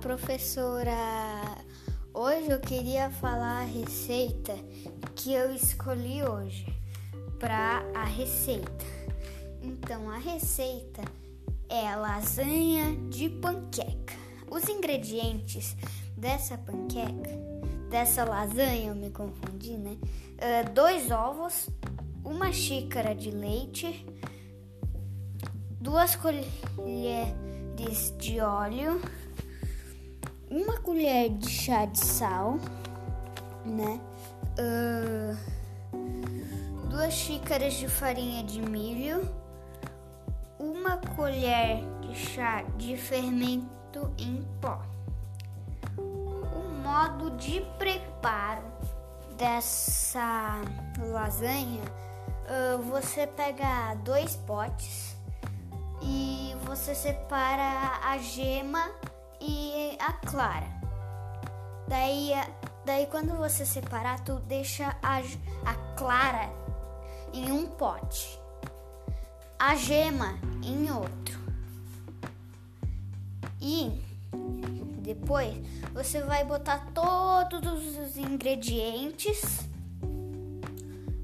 Professora! Hoje eu queria falar a receita que eu escolhi hoje para a receita. Então, a receita é lasanha de panqueca. Os ingredientes dessa panqueca, dessa lasanha, eu me confundi, né? Uh, dois ovos, uma xícara de leite, duas colheres de óleo uma colher de chá de sal, né? Uh, duas xícaras de farinha de milho, uma colher de chá de fermento em pó. O modo de preparo dessa lasanha, uh, você pega dois potes e você separa a gema e a clara. Daí, daí quando você separar, tu deixa a, a clara em um pote, a gema em outro. E depois você vai botar todos os ingredientes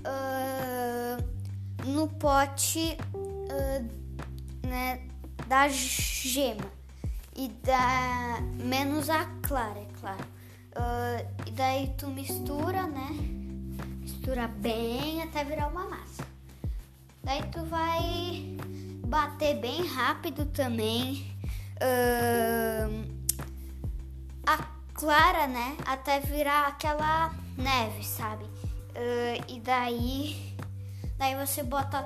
uh, no pote uh, né, da gema e dá menos a clara, é claro. Uh, e daí tu mistura, né? Mistura bem até virar uma massa. Daí tu vai bater bem rápido também. Uh, a clara, né? Até virar aquela neve, sabe? Uh, e daí, daí você bota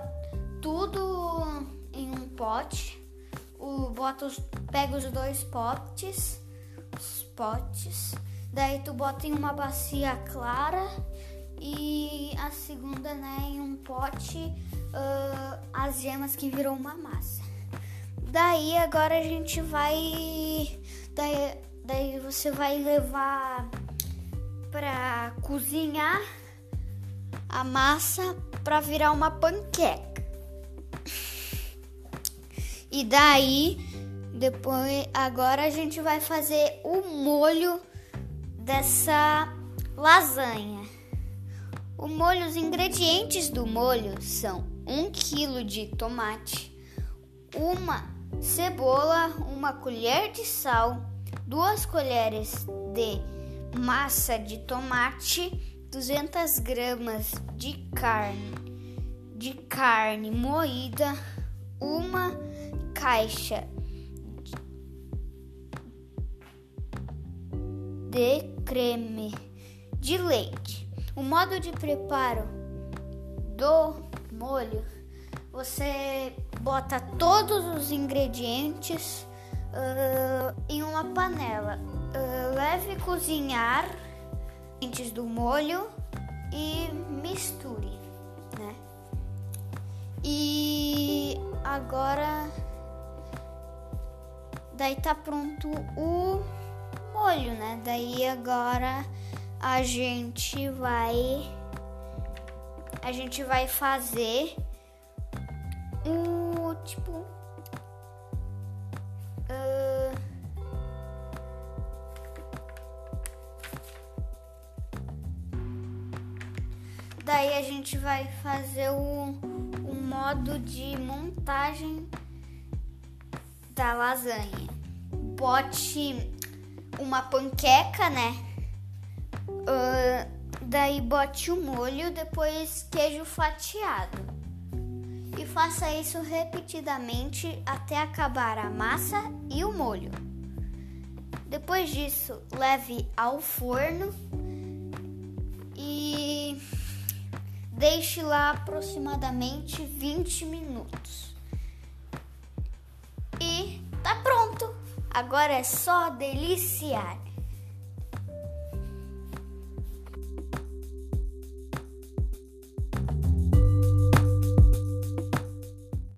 tudo em um pote o, bota os, pega os dois potes, os potes, daí tu bota em uma bacia clara e a segunda, né, em um pote uh, as gemas que virou uma massa. Daí agora a gente vai, daí, daí você vai levar para cozinhar a massa para virar uma panqueca. E daí, depois, agora a gente vai fazer o molho dessa lasanha. O molho, os ingredientes do molho são um quilo de tomate, uma cebola, uma colher de sal, duas colheres de massa de tomate, 200 gramas de carne, de carne moída, uma caixa de creme de leite. O modo de preparo do molho, você bota todos os ingredientes uh, em uma panela. Uh, leve cozinhar antes do molho e misture, né? E agora Daí tá pronto o molho, né? Daí agora a gente vai a gente vai fazer um tipo uh, daí a gente vai fazer o, o modo de montagem da lasanha. Bote uma panqueca, né? Uh, daí bote o molho, depois queijo fatiado. E faça isso repetidamente até acabar a massa e o molho. Depois disso, leve ao forno e deixe lá aproximadamente 20 minutos. Agora é só deliciar.